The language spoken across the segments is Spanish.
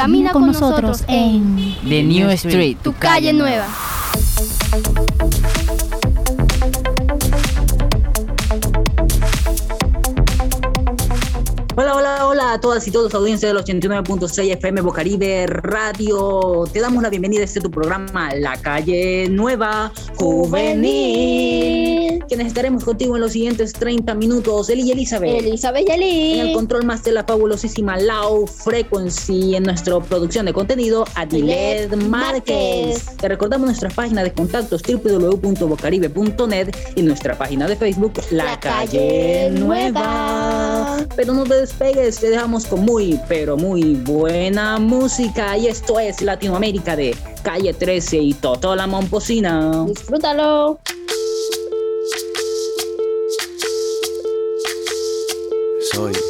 Camina con nosotros en The New Street, tu calle nueva. Hola, hola, hola a todas y todos, audiencia del 89.6 FM Bocaribe Radio. Te damos la bienvenida a este tu programa, La Calle Nueva Juvenil. Quienes estaremos contigo en los siguientes 30 minutos, Eli y Elizabeth. Elizabeth Yeli. En el control más de la fabulosísima Low Frequency en nuestra producción de contenido, Adilet Márquez. Te recordamos nuestra página de contactos www.bocaribe.net y nuestra página de Facebook, La, La Calle Calle Nueva. Pero no te despegues, te dejamos con muy, pero muy buena música. Y esto es Latinoamérica de Calle 13 y Toto la Momposina. Disfrútalo. Soy, soy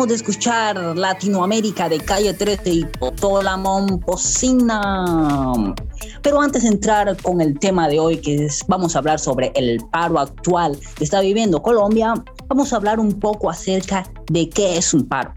acabamos de escuchar Latinoamérica de Calle 13 y Totola Momposina. Pero antes de entrar con el tema de hoy, que es, vamos a hablar sobre el paro actual que está viviendo Colombia, vamos a hablar un poco acerca de qué es un paro.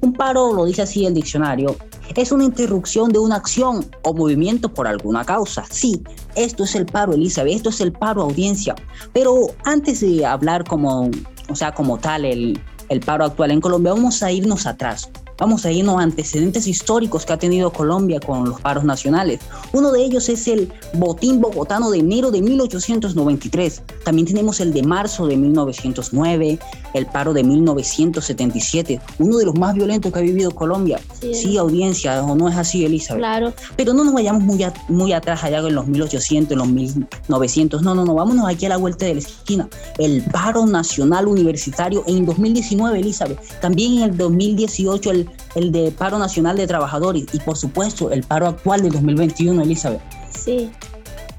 Un paro, lo dice así el diccionario, es una interrupción de una acción o movimiento por alguna causa. Sí, esto es el paro, Elizabeth, esto es el paro audiencia. Pero antes de hablar como, o sea, como tal el, el paro actual en Colombia, vamos a irnos atrás. Vamos a irnos a antecedentes históricos que ha tenido Colombia con los paros nacionales. Uno de ellos es el botín bogotano de enero de 1893. También tenemos el de marzo de 1909, el paro de 1977, uno de los más violentos que ha vivido Colombia. Sí, audiencia, ¿o no es así, Elizabeth? Claro. Pero no nos vayamos muy, muy atrás, allá en los 1800, en los 1900. No, no, no, vámonos aquí a la vuelta de la esquina. El paro nacional universitario en 2019, Elizabeth. También en el 2018, el el de paro nacional de trabajadores y por supuesto el paro actual del 2021, Elizabeth. Sí.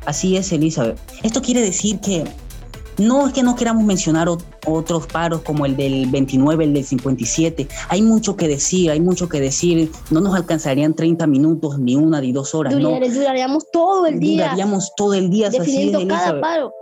Así es, Elizabeth. Esto quiere decir que no es que no queramos mencionar otros paros como el del 29, el del 57. Hay mucho que decir, hay mucho que decir. No nos alcanzarían 30 minutos, ni una, ni dos horas. no. Duraríamos todo el día. Duraríamos todo el día. Definiendo así es, cada paro.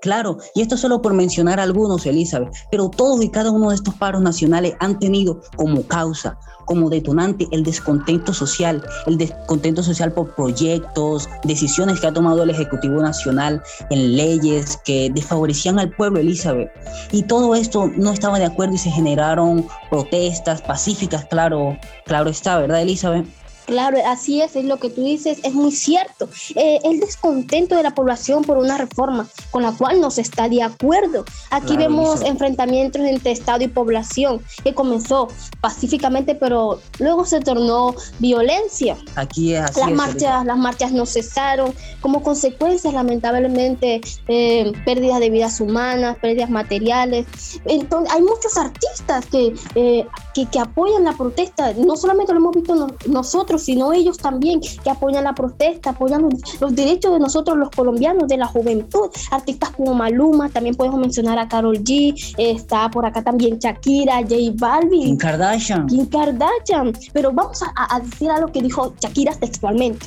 Claro, y esto solo por mencionar algunos, Elizabeth, pero todos y cada uno de estos paros nacionales han tenido como causa como detonante el descontento social, el descontento social por proyectos, decisiones que ha tomado el Ejecutivo Nacional en leyes que desfavorecían al pueblo, Elizabeth. Y todo esto no estaba de acuerdo y se generaron protestas pacíficas, claro, claro está, ¿verdad, Elizabeth? Claro, así es, es lo que tú dices, es muy cierto. Eh, el descontento de la población por una reforma con la cual no se está de acuerdo. Aquí vemos enfrentamientos entre Estado y población que comenzó pacíficamente, pero luego se tornó violencia. Aquí es así. Las, marchas, las marchas no cesaron, como consecuencia, lamentablemente, eh, pérdidas de vidas humanas, pérdidas materiales. Entonces, hay muchos artistas que, eh, que, que, apoyan la protesta, no solamente lo hemos visto nosotros, sino ellos también que apoyan la protesta, apoyan los, derechos de nosotros los colombianos, de la juventud. Artistas como Maluma, también podemos mencionar a Carol G, está por acá también Shakira, J Balvin. Kim Kardashian. Kim Kardashian. Pero vamos a, a decir algo que dijo Shakira textualmente.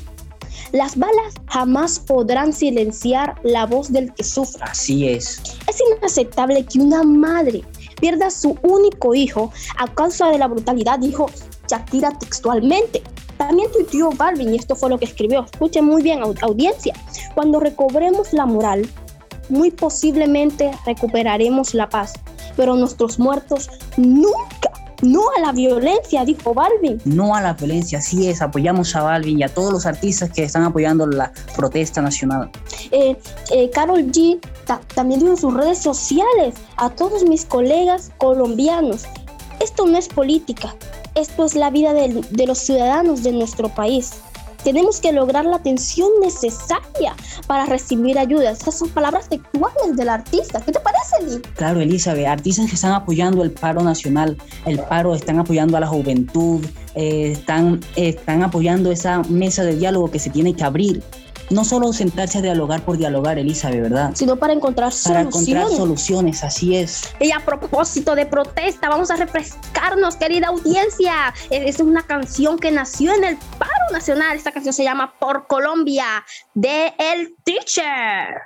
Las balas jamás podrán silenciar la voz del que sufra. Así es. Es inaceptable que una madre pierda a su único hijo a causa de la brutalidad, dijo Shakira textualmente. También tuiteó Balvin y esto fue lo que escribió. Escuchen muy bien, audiencia. Cuando recobremos la moral, muy posiblemente recuperaremos la paz, pero nuestros muertos nunca. No a la violencia, dijo Balvin. No a la violencia, así es. Apoyamos a Balvin y a todos los artistas que están apoyando la protesta nacional. Eh, eh, Carol G también dijo en sus redes sociales a todos mis colegas colombianos. Esto no es política, esto es la vida de, de los ciudadanos de nuestro país. Tenemos que lograr la atención necesaria para recibir ayuda. Esas son palabras textuales del artista. ¿Qué te parece, Lee? Claro, Elizabeth. Artistas que están apoyando el paro nacional, el paro, están apoyando a la juventud, eh, están, están apoyando esa mesa de diálogo que se tiene que abrir no solo sentarse a dialogar por dialogar, Elizabeth, ¿verdad? Sino para encontrar para soluciones. Para encontrar soluciones, así es. Y a propósito de protesta, vamos a refrescarnos, querida audiencia. Es una canción que nació en el paro nacional. Esta canción se llama Por Colombia, de El Teacher.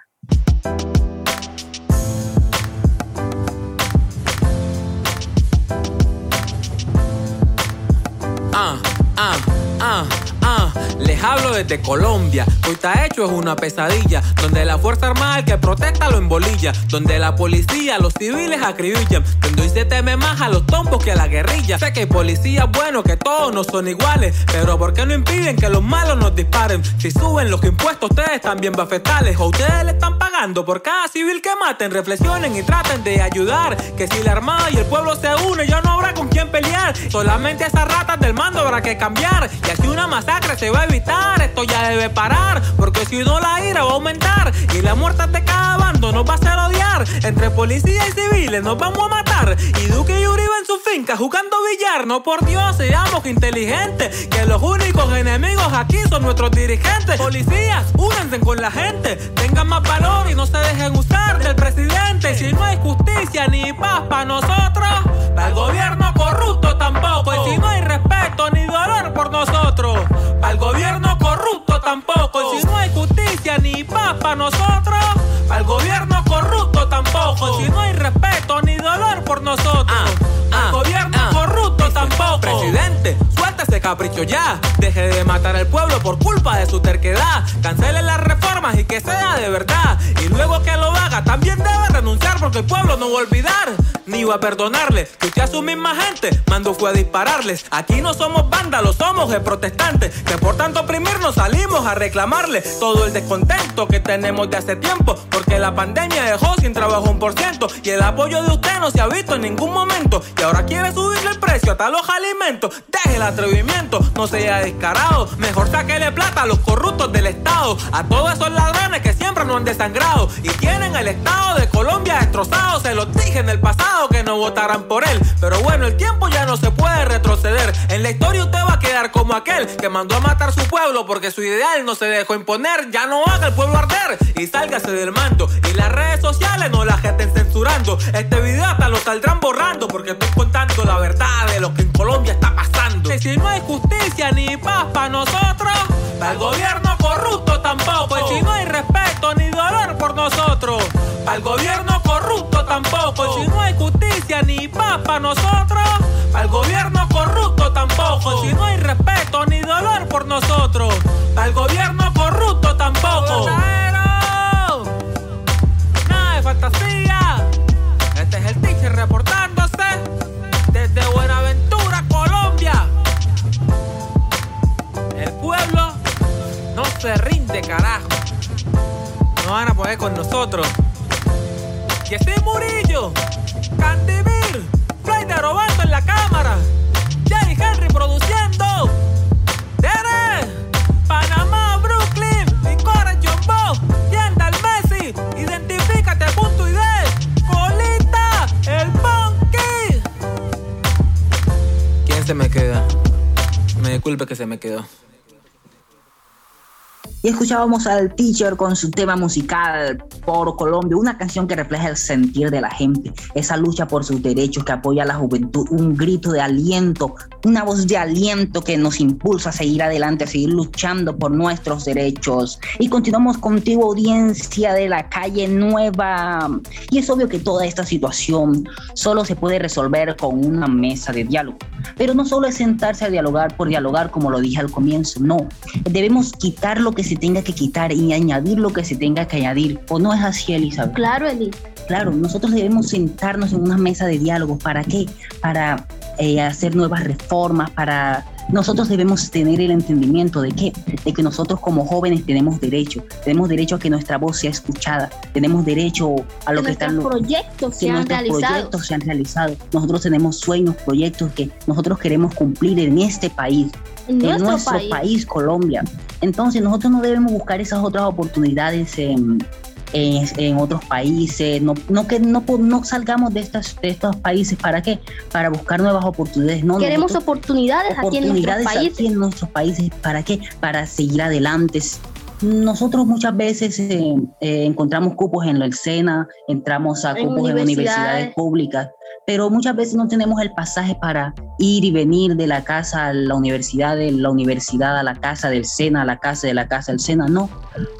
Ah, ah, ah. Ah, les hablo desde Colombia. Hoy está hecho es una pesadilla. Donde la Fuerza Armada el que protesta lo embolilla. Donde la policía los civiles acribillan. Donde hoy se teme más a los tombos que a la guerrilla. Sé que hay policías buenos, que todos no son iguales. Pero ¿por qué no impiden que los malos nos disparen? Si suben los impuestos, ustedes también bafetales. O ustedes le están pagando por cada civil que maten. Reflexionen y traten de ayudar. Que si la Armada y el pueblo se unen, ya no habrá con quién pelear. Solamente esas ratas del mando habrá que cambiar. Y así una masacre se va a evitar. Esto ya debe parar, porque si no la ira va a aumentar. Y la muerte de cada bando nos va a hacer odiar. Entre policía y civiles nos vamos a matar. Y Duque y Uribe en su finca jugando billar. No por Dios, seamos inteligentes. Que los únicos enemigos aquí son nuestros dirigentes. Policías, únanse con la gente. Tengan más valor y no se dejen usar del presidente. Si no hay justicia ni paz para nosotros, para el gobierno corrupto para nosotros, para el gobierno corrupto tampoco. Oh. Si no hay respeto ni dolor por nosotros, ah, al ah, gobierno ah. corrupto tampoco. Presidente, capricho ya. Deje de matar al pueblo por culpa de su terquedad. Cancele las reformas y que sea de verdad. Y luego que lo haga, también debe renunciar porque el pueblo no va a olvidar ni va a perdonarle. Que usted a su misma gente mandó fue a dispararles. Aquí no somos vándalos, somos el protestantes. Que por tanto oprimirnos salimos a reclamarle todo el descontento que tenemos de hace tiempo. Porque la pandemia dejó sin trabajo un por ciento. Y el apoyo de usted no se ha visto en ningún momento. Y ahora quiere subirle el precio hasta los alimentos. Deje el atrevimiento, no sea descarado. Mejor saquele plata a los corruptos del Estado. A todos esos ladrones que siempre nos han desangrado. Y tienen el Estado de Colombia destrozado. Se los dije en el pasado que no votarán por él. Pero bueno, el tiempo ya no se puede retroceder. En la historia usted va a quedar como aquel que mandó a matar su pueblo porque su ideal no se dejó imponer. Ya no haga el pueblo arder y sálgase del mando. Y las redes sociales no las estén censurando. Este video hasta lo saldrán borrando porque estoy contando la verdad de lo que en Colombia está pasando. Si no hay justicia ni paz para nosotros, para el gobierno corrupto tampoco. Si no hay respeto ni dolor por nosotros, para el gobierno corrupto tampoco. Si no hay justicia ni paz para nosotros, para el gobierno corrupto tampoco. Si no hay respeto ni dolor por nosotros, para el gobierno corrupto tampoco. Con nosotros. Que sí, Murillo, Candimir, Flight robando en la cámara, Jay Henry produciendo, Tere, Panamá, Brooklyn, Licora, Jumbo, tienda el Messi, identifícate, punto ID, Colita, el Monkey. ¿Quién se me queda? Me disculpe que se me quedó. Escuchábamos al teacher con su tema musical por Colombia, una canción que refleja el sentir de la gente, esa lucha por sus derechos que apoya a la juventud, un grito de aliento, una voz de aliento que nos impulsa a seguir adelante, a seguir luchando por nuestros derechos. Y continuamos contigo, audiencia de la calle nueva. Y es obvio que toda esta situación solo se puede resolver con una mesa de diálogo. Pero no solo es sentarse a dialogar por dialogar, como lo dije al comienzo, no. Debemos quitar lo que se tenga que quitar y añadir lo que se tenga que añadir. ¿O no es así, Elizabeth? Claro, Eli. Claro, nosotros debemos sentarnos en una mesa de diálogo. ¿Para qué? Para eh, hacer nuevas reformas, para... Nosotros debemos tener el entendimiento de que, de que nosotros como jóvenes tenemos derecho, tenemos derecho a que nuestra voz sea escuchada, tenemos derecho a lo que, que están los proyectos que nuestros proyectos sean realizados. Nosotros tenemos sueños, proyectos que nosotros queremos cumplir en este país, en en nuestro, nuestro país. país, Colombia. Entonces nosotros no debemos buscar esas otras oportunidades en, en, en otros países, no, no que no, no salgamos de, estas, de estos países, ¿para qué? Para buscar nuevas oportunidades. No, Queremos nosotros- oportunidades aquí en nuestros oportunidades países. aquí en nuestros países. ¿Para qué? Para seguir adelante. Nosotros muchas veces eh, eh, encontramos cupos en el SENA, entramos a En cupos en universidades universidades. públicas, pero muchas veces no tenemos el pasaje para ir y venir de la casa a la universidad, de la universidad a la casa del SENA, a la casa de la casa del SENA, no.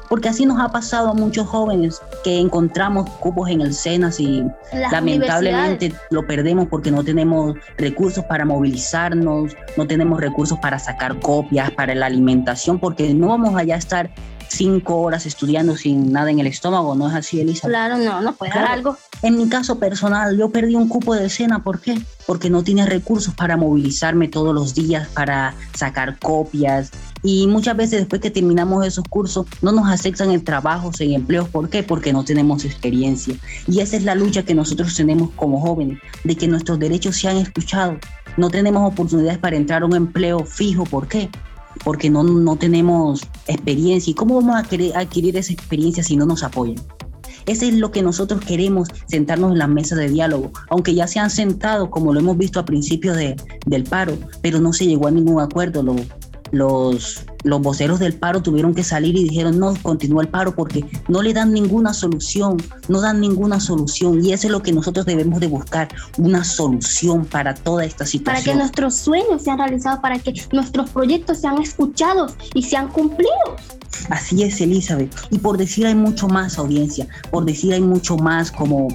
Porque así nos ha pasado a muchos jóvenes que encontramos cupos en el SENA y Las lamentablemente lo perdemos porque no tenemos recursos para movilizarnos, no tenemos recursos para sacar copias, para la alimentación, porque no vamos allá a estar cinco horas estudiando sin nada en el estómago, ¿no es así, Elisa? Claro, no, no puede dar Claro. algo. En mi caso personal, yo perdí un cupo de cena, ¿por qué? Porque no tenía recursos para movilizarme todos los días, para sacar copias. Y muchas veces después que terminamos esos cursos, no nos aceptan en trabajos, en empleos. ¿Por qué? Porque no tenemos experiencia. Y esa es la lucha que nosotros tenemos como jóvenes, de que nuestros derechos sean escuchados. No tenemos oportunidades para entrar a un empleo fijo. ¿Por qué? Porque no, no tenemos experiencia. ¿Y cómo vamos a querer adquirir esa experiencia si no nos apoyan? Ese es lo que nosotros queremos, sentarnos en la mesa de diálogo, aunque ya se han sentado, como lo hemos visto a principios de, del paro, pero no se llegó a ningún acuerdo. Lo- los, los voceros del paro tuvieron que salir y dijeron, no, continúa el paro porque no le dan ninguna solución, no dan ninguna solución. Y eso es lo que nosotros debemos de buscar, una solución para toda esta Para que situación. nuestros sueños sean realizados, para que nuestros proyectos sean escuchados y sean cumplidos. Así es, Elizabeth. Y por decir hay mucho más audiencia, por decir hay mucho más como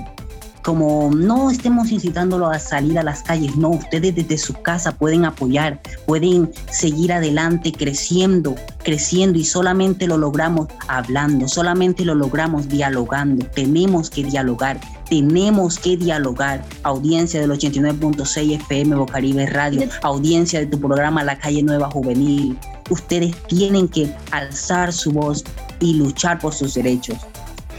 como no estemos incitándolo a salir a las calles, no, ustedes desde su casa pueden apoyar, pueden seguir adelante creciendo, creciendo y solamente lo logramos hablando, solamente lo logramos dialogando, tenemos que dialogar, tenemos que dialogar. Audiencia del 89.6 FM Bocaribe Radio, audiencia de tu programa La Calle Nueva Juvenil. Ustedes tienen que alzar su voz y luchar por sus derechos.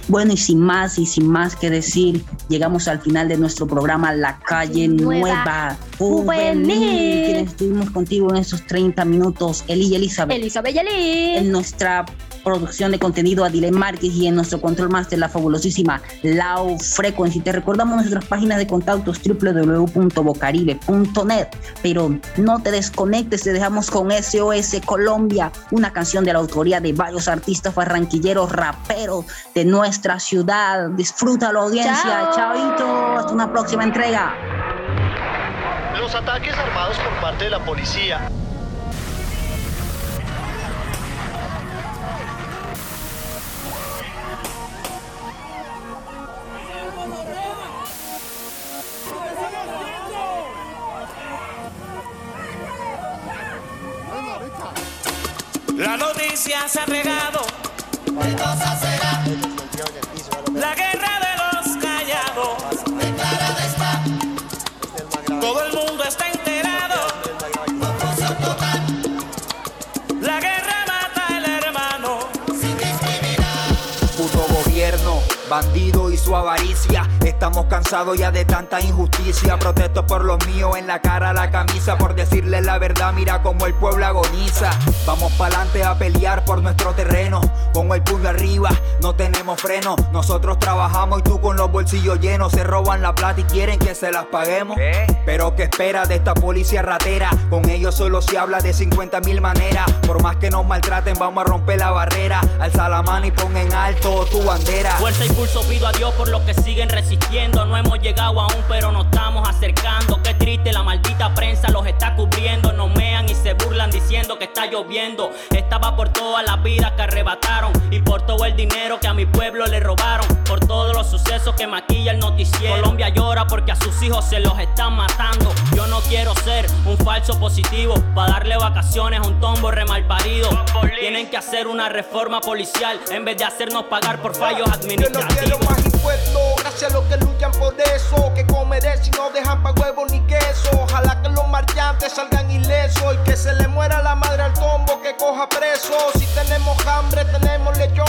Bueno, y sin más y sin más que decir, llegamos al final de nuestro programa La Calle Nueva, Juvenil. Quienes estuvimos contigo en estos 30 minutos, Eli y Elizabeth. Elizabeth y Eli. En nuestra producción de contenido Adile Márquez y en nuestro control master la fabulosísima Lau Frequency. Te recordamos nuestras páginas de contactos www.bocaribe.net, pero no te desconectes, te dejamos con SOS Colombia, una canción de la autoría de varios artistas barranquilleros, raperos de nuestra ciudad. Disfruta la audiencia. Chao. Hasta una próxima entrega. Los ataques armados por parte de la policía La noticia se ha regado. ¿Qué cosa será? La guerra de los callados. Declarada está. Todo el mundo está enterado. Confusión total. La guerra mata al hermano. Sin discriminar. Puto gobierno, bandido y su avaricia. Estamos cansados ya de tanta injusticia. Protesto por los míos en la cara la camisa. Por decirle la verdad, mira cómo el pueblo agoniza. Vamos pa'lante a pelear por nuestro terreno. Con el puño arriba, no tenemos freno. Nosotros trabajamos y tú con los bolsillos llenos. Se roban la plata y quieren que se las paguemos. Pero ¿qué espera de esta policía ratera? Con ellos solo se habla de 50 mil maneras. Por más que nos maltraten, vamos a romper la barrera. Alza la mano y pon en alto tu bandera. Fuerza y pulso pido a Dios por los que siguen resistiendo. No hemos llegado aún, pero nos estamos acercando. Qué triste, la maldita prensa los está cubriendo. Nos mean y se burlan diciendo que está lloviendo. Estaba por todas las vidas que arrebataron y por todo el dinero que a mi pueblo le robaron. Por todos los sucesos que maquilla el noticiero. Colombia llora porque a sus hijos se los están matando. Yo no quiero ser un falso positivo para darle vacaciones a un tombo remalparido. Tienen que hacer una reforma policial en vez de hacernos pagar por fallos administrativos. Impuestos, gracias a los que luchan por eso. Que comeré si no dejan pa' huevo ni queso. Ojalá que los marchantes salgan ilesos y que se le muera la madre al tombo que coja preso. Si tenemos hambre, tenemos lechón.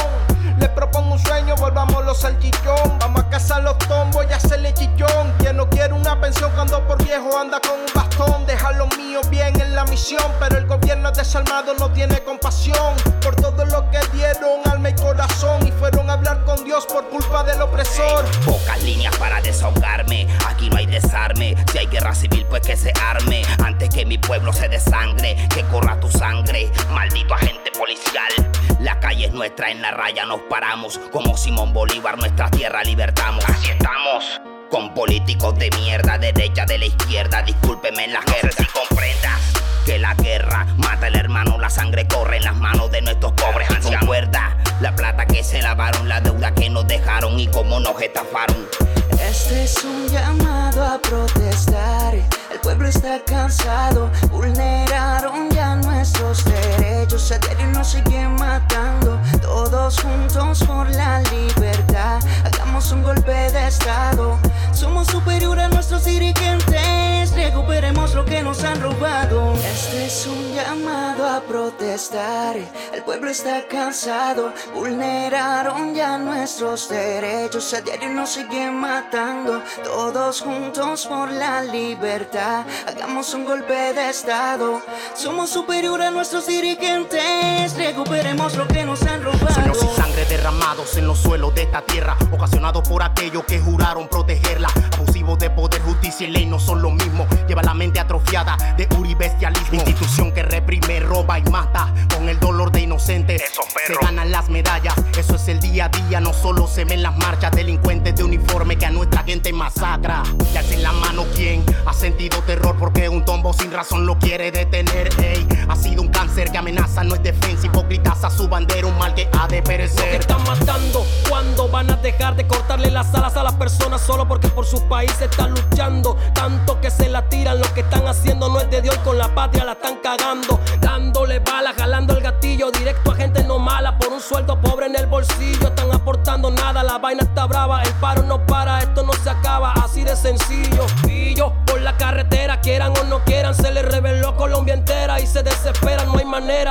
Les propongo un sueño, volvamos los salchichón. A cazar los tombos y hacerle chichón. Quien no quiere una pensión cuando por viejo anda con un bastón. Deja los míos bien en la misión, pero el gobierno desalmado no tiene compasión. Por todo lo que dieron alma y corazón y fueron a hablar con Dios por culpa del opresor. Pocas líneas para desahogarme, aquí no hay desarme. Si hay guerra civil, pues que se arme. Antes que mi pueblo se desangre, que corra tu sangre. Maldito agente policial. La calle es nuestra, en la raya nos paramos. Como Simón Bolívar, nuestra tierra libertamos. Así estamos. Con políticos de mierda, derecha de la izquierda. Discúlpeme en la jerga. Si comprendas que la guerra mata al hermano, la sangre corre en las manos de nuestros pobres ancianos. Concuerda la plata que se lavaron, la deuda que nos dejaron y cómo nos estafaron. Este es un llamado a protestar. El pueblo está cansado. Vulneraron ya nuestros derechos. A diario nos siguen matando. Todos juntos por la libertad. Hagamos un golpe de estado. Somos superior a nuestros dirigentes. Recuperemos lo que nos han robado. Este es un llamado a protestar. El pueblo está cansado. Vulneraron ya nuestros derechos. A diario nos siguen matando. Todos juntos por la libertad. Hagamos un golpe de estado. Somos superior a nuestros dirigentes. Recuperemos lo que nos han robado. Sueños y sangre derramados en los suelos de esta tierra, ocasionados por aquellos que juraron protegerla. Abusivos de poder, justicia y ley no son lo mismo. Lleva la mente atrofiada de uribestialismo. Institución que reprime, roba y mata. Con el dolor de inocentes se ganan las medallas. Eso es el día a día, no solo se ven las marchas. Delincuentes de uniforme que a nuestra gente masacra. Ya en la mano quien ha sentido terror porque un tombo sin razón lo quiere detener. Ey, ha sido un cáncer que amenaza, no es defensa. Hipócritas a su bandera, un mal que ha de perecer. están matando, ¿cuándo van a dejar de cortarle las alas a las personas solo porque por su país están luchando? Tanto que se la tiran, lo que están haciendo no es de Dios, con la patria la están cagando. Dándole balas, jalando el gatillo directo a gente no mala por un sueldo pobre en el bolsillo. Están aportando nada, la vaina está brava, el paro no para, esto no se acaba, así de sencillo. Y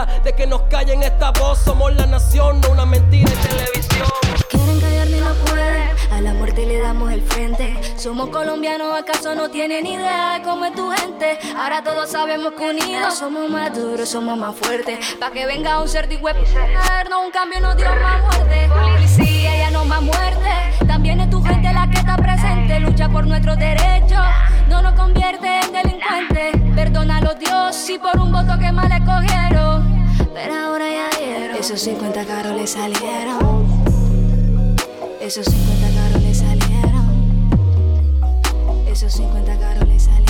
de que nos callen esta voz. Somos la nación, no una mentira en televisión. Quieren callar ni no pueden, a la muerte le damos el frente. Somos colombianos, ¿acaso no tienen idea de cómo es tu gente? Ahora todos sabemos que unidos somos más duros, somos más fuertes. Pa' que venga un ser web no un cambio no dio más muerte. Policía ya no más muerte. También es tu gente la que está presente, lucha por nuestros derechos. No nos convierte en delincuentes. Perdónalo Dios si por un voto que mal escogieron. Pero ahora ya dieron. Esos 50 caros le salieron. Esos 50 caros le salieron. Esos 50 caros le salieron.